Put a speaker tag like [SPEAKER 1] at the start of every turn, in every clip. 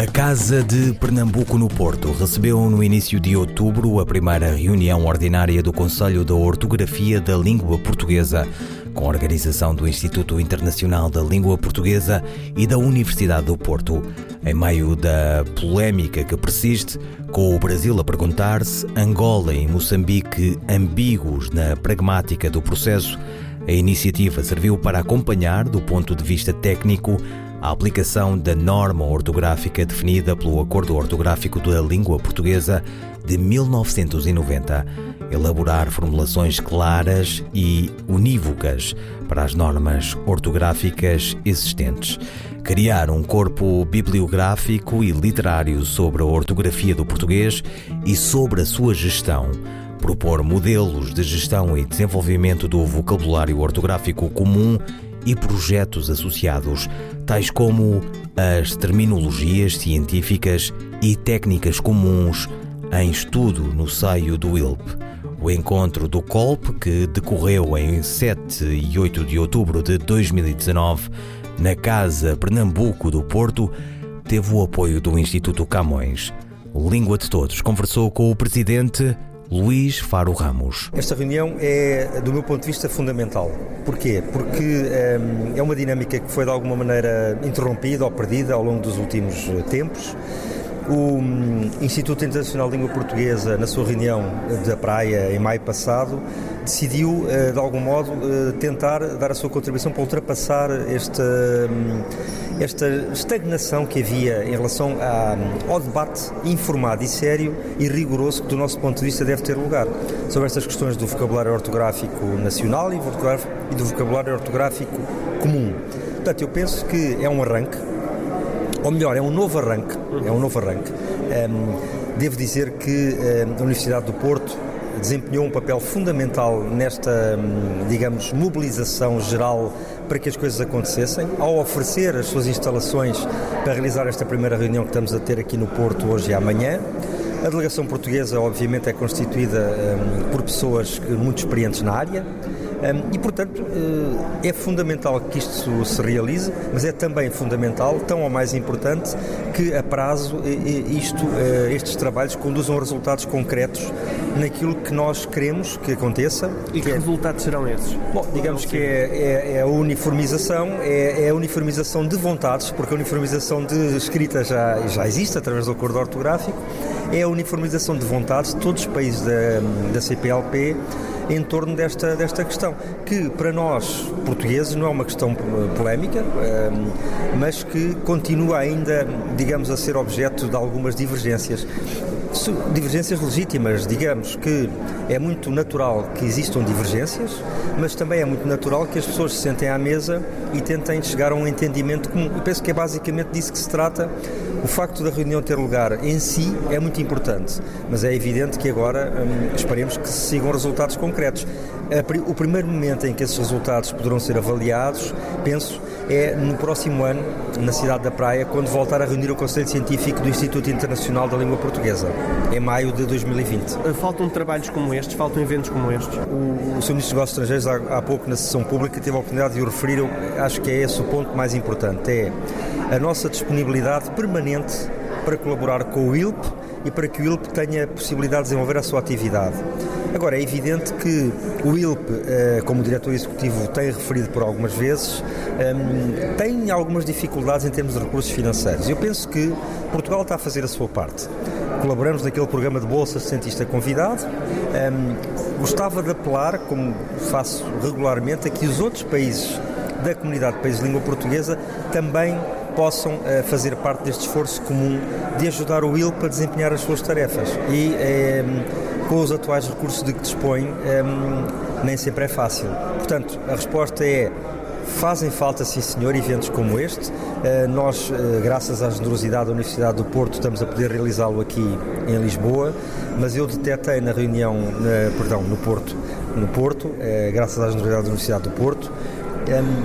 [SPEAKER 1] A Casa de Pernambuco no Porto recebeu no início de outubro a primeira reunião ordinária do Conselho da Ortografia da Língua Portuguesa, com a organização do Instituto Internacional da Língua Portuguesa e da Universidade do Porto. Em meio da polémica que persiste, com o Brasil a perguntar-se, Angola e Moçambique ambíguos na pragmática do processo, a iniciativa serviu para acompanhar, do ponto de vista técnico, a aplicação da norma ortográfica definida pelo Acordo Ortográfico da Língua Portuguesa de 1990, elaborar formulações claras e unívocas para as normas ortográficas existentes, criar um corpo bibliográfico e literário sobre a ortografia do português e sobre a sua gestão, propor modelos de gestão e desenvolvimento do vocabulário ortográfico comum e projetos associados, tais como as terminologias científicas e técnicas comuns em estudo no seio do ILP. O encontro do COLP, que decorreu em 7 e 8 de outubro de 2019 na Casa Pernambuco do Porto, teve o apoio do Instituto Camões. Língua de Todos conversou com o presidente Luís Faro Ramos.
[SPEAKER 2] Esta reunião é, do meu ponto de vista, fundamental. Porquê? Porque um, é uma dinâmica que foi de alguma maneira interrompida ou perdida ao longo dos últimos eh, tempos. O hum, Instituto Internacional de Língua Portuguesa, na sua reunião da Praia em maio passado, decidiu, eh, de algum modo, eh, tentar dar a sua contribuição para ultrapassar esta, hum, esta estagnação que havia em relação ao debate informado e sério e rigoroso que, do nosso ponto de vista, deve ter lugar sobre estas questões do vocabulário ortográfico nacional e do vocabulário ortográfico comum. Portanto, eu penso que é um arranque, ou melhor, é um novo arranque, é um novo arranque. Um, devo dizer que um, a Universidade do Porto desempenhou um papel fundamental nesta, digamos, mobilização geral para que as coisas acontecessem, ao oferecer as suas instalações para realizar esta primeira reunião que estamos a ter aqui no Porto hoje e amanhã. A delegação portuguesa, obviamente, é constituída um, por pessoas muito experientes na área. E, portanto, uh, é fundamental que isto se realize, mas é também fundamental, tão ou mais importante, que a prazo isto, uh, estes trabalhos conduzam a resultados concretos naquilo que nós queremos que aconteça.
[SPEAKER 3] E que, que é... resultados serão esses?
[SPEAKER 2] Bom, digamos que é, é, é, a uniformização, é, é, a uniformização de vontades, porque a uniformização de escrita já, já existe através do acordo ortográfico, é a uniformização de vontades de todos os países da, da CPLP em torno desta, desta questão, que para nós, portugueses, não é uma questão polémica, ehm, mas que continua ainda, digamos, a ser objeto de algumas divergências divergências legítimas, digamos que é muito natural que existam divergências, mas também é muito natural que as pessoas se sentem à mesa e tentem chegar a um entendimento comum. Eu penso que é basicamente disso que se trata. O facto da reunião ter lugar em si é muito importante, mas é evidente que agora hum, esperemos que se sigam resultados concretos. O primeiro momento em que esses resultados poderão ser avaliados, penso, é no próximo ano, na cidade da Praia, quando voltar a reunir o Conselho Científico do Instituto Internacional da Língua Portuguesa, em maio de 2020.
[SPEAKER 3] Faltam trabalhos como estes, faltam eventos como estes?
[SPEAKER 2] O, o Sr. Ministro dos Negócios Estrangeiros, há, há, pouco na sessão pública, teve a oportunidade de o referir, eu acho que é esse o ponto mais importante, é a nossa disponibilidade permanente para colaborar com o ILP e para que o ILP tenha a possibilidade de desenvolver a sua atividade. Agora, é evidente que o ILP, eh, como o diretor executivo tem referido por algumas vezes, ehm, tem algumas dificuldades em termos de recursos financeiros. Eu penso que Portugal está a fazer a sua parte. Colaboramos naquele programa de bolsa cientista convidado. Ehm, gostava de apelar, como faço regularmente, a que os outros países da comunidade de países de língua portuguesa também possam uh, fazer parte deste esforço comum de ajudar o ILP a desempenhar as suas tarefas. E eh, com os atuais recursos de que dispõe, eh, nem sempre é fácil. Portanto, a resposta é Fazem falta, sim senhor, eventos como este. Eh, nós, eh, graças à generosidade da Universidade do Porto, estamos a poder realizá-lo aqui em Lisboa, mas eu detetei na reunião, perdão, no Porto, no Porto, graças à generosidade da Universidade do Porto,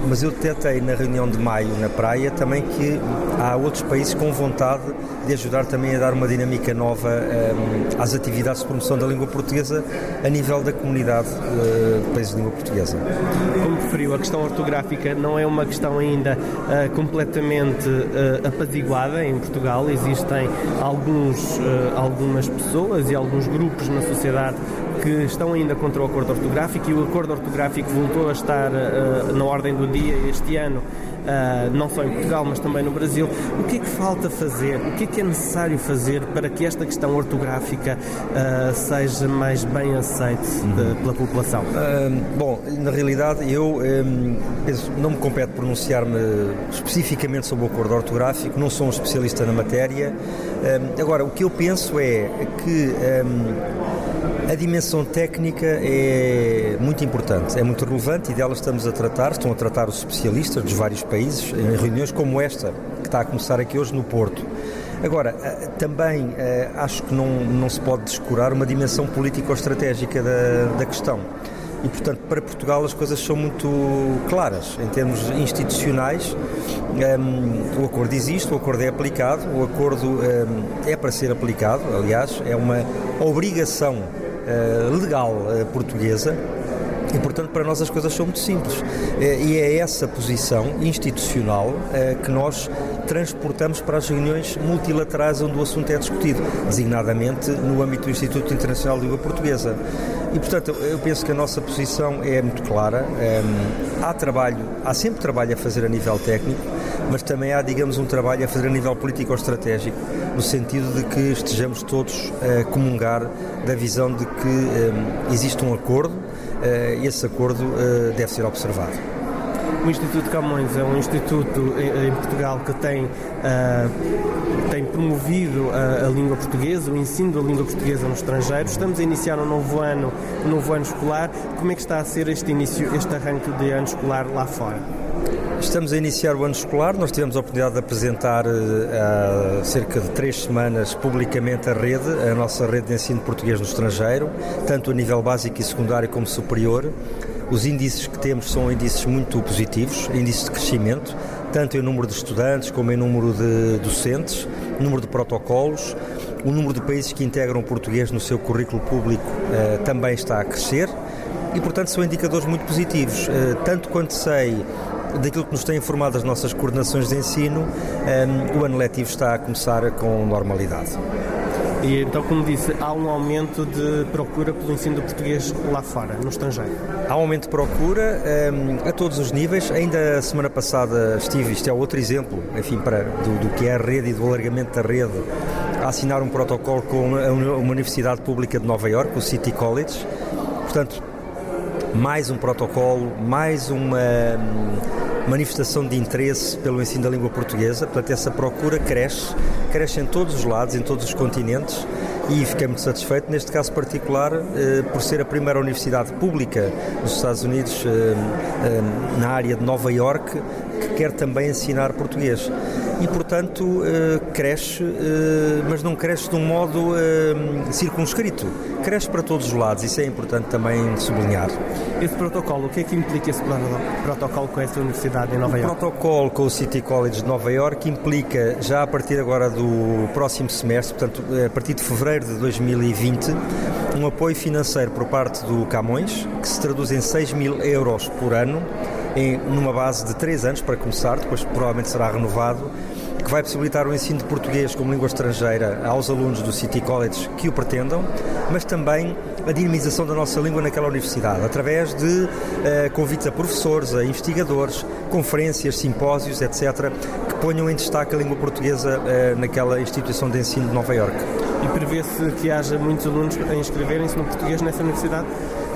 [SPEAKER 2] mas eu detectei na reunião de maio na praia também que há outros países com vontade de ajudar também a dar uma dinâmica nova às atividades de promoção da língua portuguesa a nível da comunidade uh, de países de língua portuguesa.
[SPEAKER 3] Como referiu, a questão ortográfica não é uma questão ainda uh, completamente uh, apaziguada em Portugal. Existem alguns, algumas pessoas e alguns grupos na sociedade que estão ainda contra o acordo ortográfico e o acordo ortográfico voltou a estar uh, na ordem do dia este ano, uh, não só em Portugal, mas também no Brasil. O que é que falta fazer? O que é que é necessário fazer para que esta questão ortográfica uh, seja mais bem aceite uhum. pela população?
[SPEAKER 2] bom, na realidade, eu um, penso, não me compete pronunciar-me especificamente sobre o acordo ortográfico, não sou um especialista na matéria. Um, agora, o que eu penso é que. Um, a dimensão técnica é muito importante, é muito relevante e dela estamos a tratar, estão a tratar os especialistas dos vários países em reuniões como esta, que está a começar aqui hoje no Porto. Agora, eh, também eh, acho que não, não se pode descurar uma dimensão político-estratégica da, da questão. E, portanto, para Portugal as coisas são muito claras em termos institucionais. Um, ehm, o acordo existe, o acordo é aplicado, o acordo um, ehm, é para ser aplicado, aliás, é uma obrigação legal eh, portuguesa e, portanto, para nós as coisas são muito simples. Eh, e é essa posição institucional que nós transportamos para as reuniões multilaterais onde o assunto é discutido, designadamente no âmbito do Instituto Internacional de Língua Portuguesa. E, portanto, eu penso que a nossa posição é muito clara. Há trabalho, há sempre trabalho a fazer a nível técnico, mas também há, digamos, um trabalho a fazer a nível político-estratégico, no sentido de que estejamos todos a comungar da visão de que um, existe um acordo eh, e esse acordo uh, deve ser observado.
[SPEAKER 3] O Instituto Camões é um instituto em Portugal que tem, uh, tem promovido a, a, língua portuguesa, o ensino da língua portuguesa no estrangeiro. Estamos a iniciar um novo ano, um novo ano escolar. Como é que está a ser este início, este arranque de ano escolar lá fora?
[SPEAKER 2] Estamos a iniciar o ano escolar. Nós tivemos a oportunidade de apresentar há cerca de três semanas publicamente a rede, a nossa rede de ensino de português no estrangeiro, tanto a nível básico e secundário como superior. Os índices que temos são índices muito positivos, índices de crescimento, tanto em número de estudantes como em número de docentes, número de protocolos. O número de países que integram o português no seu currículo público eh, também está a crescer e, portanto, são indicadores muito positivos. Eh, tanto quanto sei, daquilo que nos têm informado as nossas coordenações de ensino, um, o ano letivo está a começar com normalidade.
[SPEAKER 3] E então, como disse, há um aumento de procura pelo ensino do português lá fora, no estrangeiro?
[SPEAKER 2] Há um aumento de procura um, a todos os níveis. Ainda a semana passada estive, isto é outro exemplo, enfim, para, do, do que é a rede e do alargamento da rede, a assinar um protocolo com uma, uma Universidade Pública de Nova York, o City College. Portanto, mais um protocolo, mais uma manifestação de interesse pelo ensino da língua portuguesa, portanto essa procura cresce, cresce em todos os lados, em todos os continentes e fiquei muito satisfeito, neste caso particular, eh, por ser a primeira universidade pública dos Estados Unidos eh, eh, na área de Nova Iorque que quer também ensinar português. E, portanto, cresce, mas não cresce de um modo circunscrito. Cresce para todos os lados, isso é importante também sublinhar.
[SPEAKER 3] Esse protocolo, o que é que implica esse protocolo com essa universidade em Nova Iorque?
[SPEAKER 2] O protocolo com o City College de Nova Iorque implica, já a partir agora do próximo semestre, portanto, a partir de fevereiro de 2020, um apoio financeiro por parte do Camões, que se traduz em 6 mil euros por ano, em, numa base de 3 anos para começar, depois provavelmente será renovado, que vai possibilitar o ensino de português como língua estrangeira aos alunos do City College que o pretendam, mas também a dinamização da nossa língua naquela universidade, através de uh, convites a professores, a investigadores, conferências, simpósios, etc., que ponham em destaque a língua portuguesa uh, naquela instituição de ensino de Nova Iorque.
[SPEAKER 3] E prevê-se que haja muitos alunos a inscreverem-se no português nessa universidade?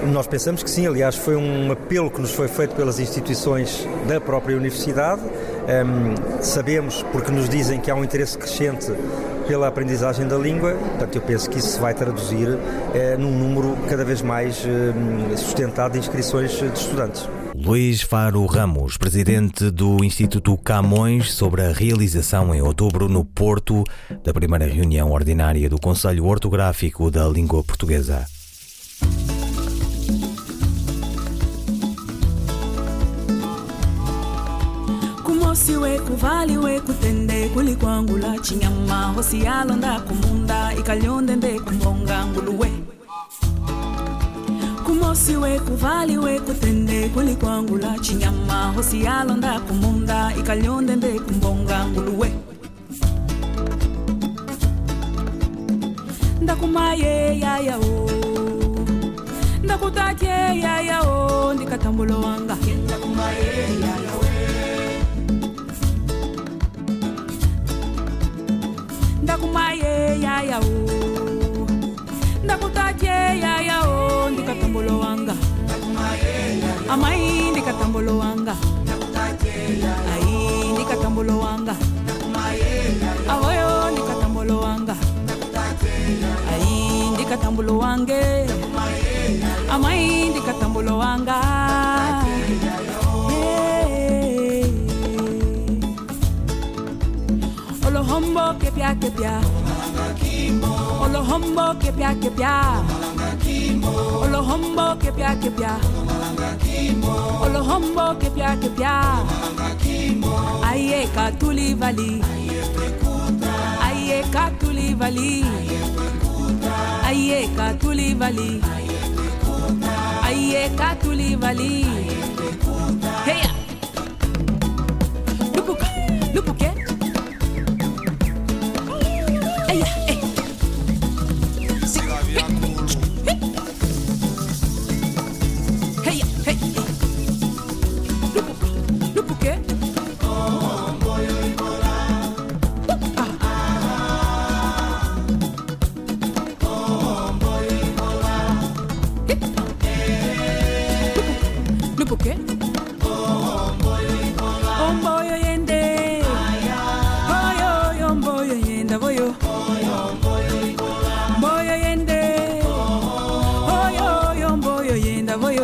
[SPEAKER 2] Nós pensamos que sim, aliás, foi um apelo que nos foi feito pelas instituições da própria universidade. Um, sabemos, porque nos dizem que há um interesse crescente pela aprendizagem da língua. Portanto, eu penso que isso se vai traduzir eh, num número cada vez mais eh, sustentado de inscrições de estudantes.
[SPEAKER 1] Luís Faro Ramos, presidente do Instituto Camões, sobre a realização em outubro no Porto da primeira reunião ordinária do Conselho Ortográfico da Língua Portuguesa.
[SPEAKER 4] mosi weku vali weku tende kulikwangula chinyama hosi yalonda kumunda ikalyonde nde kumbonga nguluwe kumosi weku vali weku tende kulikwangula chinyama. Hosi yalonda kumunda ikalyonde nde kumbonga nguluwe ndakumaye yayao ndakutatye yayao ndikatambulo wanga. Ndakumaye yayao ndakumaye yaya amai ndikatambulo wanga. Ai ndikatambulo wanga. Avoyo ndikatambulo wanga. Ai ndikatambulo wange. Amai ndikatambulo wanga. Olohombo kepia kepia Olohombo kepia kepia Olohombo kepia kepia. Olohombo kepia kepia. Aye katuli vali. Aye katuli vali. Aye katuli vali. Aye katuli vali. Hey. Lupuke, lupuke.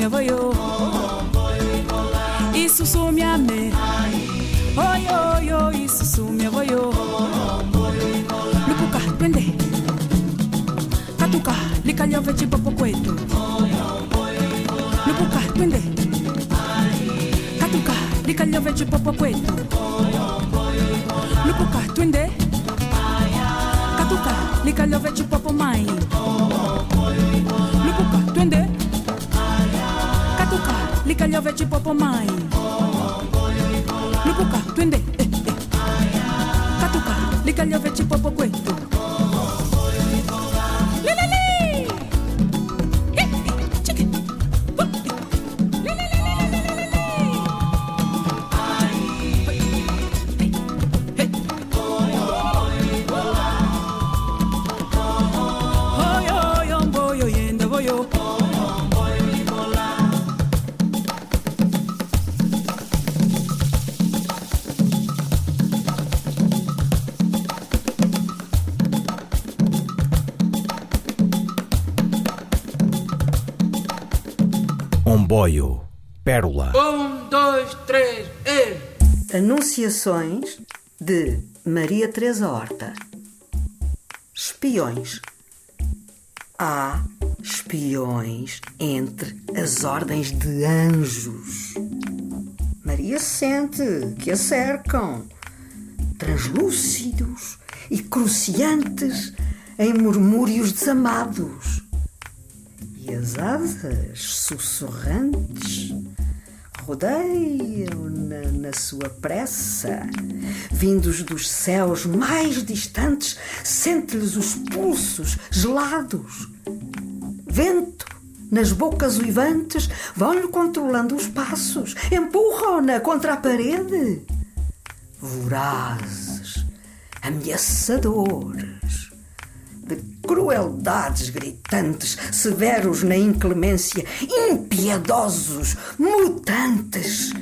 [SPEAKER 4] mi avoyo Isusu mi ame Oyo yo isusu mi avoyo Lupuka twende. Katuka likaliove popo kwetu. Lukuka, twende. Katuka likaliove popo kwetu. komai lupuka twende eh, eh. katuka likaliovechipopo kwetu
[SPEAKER 1] Omboio, Pérola,
[SPEAKER 5] Um, dois, três, e.
[SPEAKER 6] Anunciações de Maria Teresa Horta. Espiões. Há espiões entre as ordens de anjos. Maria sente que a cercam, translúcidos e cruciantes em murmúrios desamados. As asas sussurrantes rodeiam-na na sua pressa, vindos dos céus mais distantes, sente-lhes os pulsos gelados. Vento nas bocas uivantes vão-lhe controlando os passos, empurram-na contra a parede. Vorazes, ameaçadores, crueldades gritantes, severos na inclemência, impiedosos, mutantes.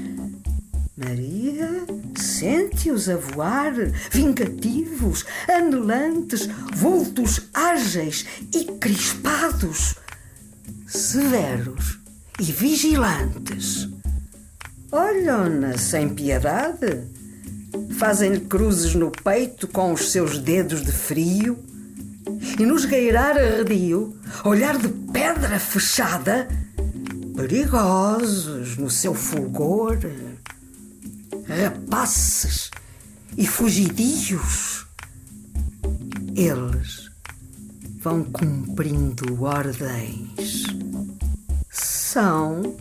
[SPEAKER 6] Maria sente-os a voar, vingativos, anelantes, vultos ágeis e crispados, severos e vigilantes. Olham-na sem piedade, fazem-lhe cruzes no peito com os seus dedos de frio e nos gueirar arredio, olhar de pedra fechada, perigosos no seu fulgor rapaces e fugidios. Eles vão cumprindo ordens. São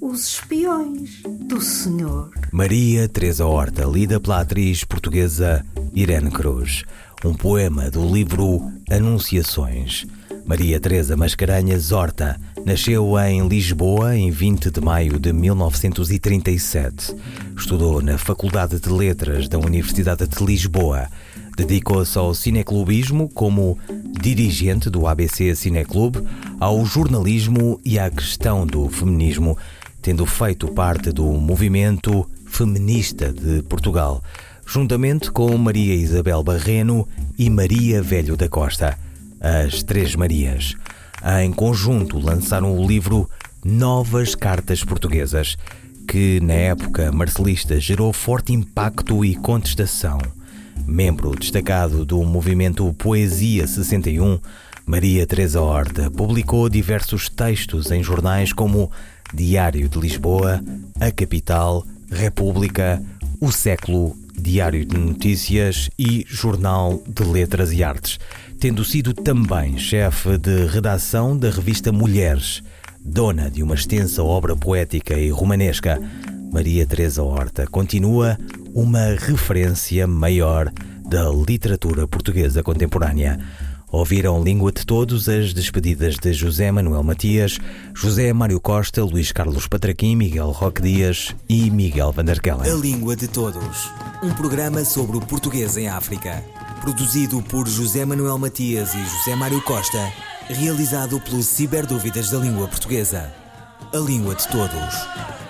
[SPEAKER 6] os espiões do Senhor.
[SPEAKER 1] Maria Teresa Horta, lida pela atriz portuguesa Irene Cruz. Um poema do livro Anunciações. Maria Teresa Mascarenhas Horta nasceu em Lisboa em 20 de maio de 1937. Estudou na Faculdade de Letras da Universidade de Lisboa. Dedicou-se ao cineclubismo como dirigente do ABC Cineclube, ao jornalismo e à questão do feminismo, tendo feito parte do movimento feminista de Portugal, juntamente com Maria Isabel Barreno e Maria Velho da Costa. As Três Marias. Em conjunto lançaram o livro Novas Cartas Portuguesas, que na época marcelista gerou forte impacto e contestação. Membro destacado do movimento Poesia 61, Maria Teresa Horta publicou diversos textos em jornais como Diário de Lisboa, A Capital, República, O Século, Diário de Notícias e Jornal de Letras e Artes tendo sido também chefe de redação da revista Mulheres, dona de uma extensa obra poética e romanesca, Maria Teresa Horta continua uma referência maior da literatura portuguesa contemporânea. Ouviram Língua de Todos as despedidas de José Manuel Matias, José Mário Costa, Luís Carlos Patraquim, Miguel Roque Dias e Miguel Vanderkellen.
[SPEAKER 7] A Língua de Todos, um programa sobre o português em África. Produzido por José Manuel Matias e José Mário Costa. Realizado pelo Ciberdúvidas da Língua Portuguesa. A Língua de Todos.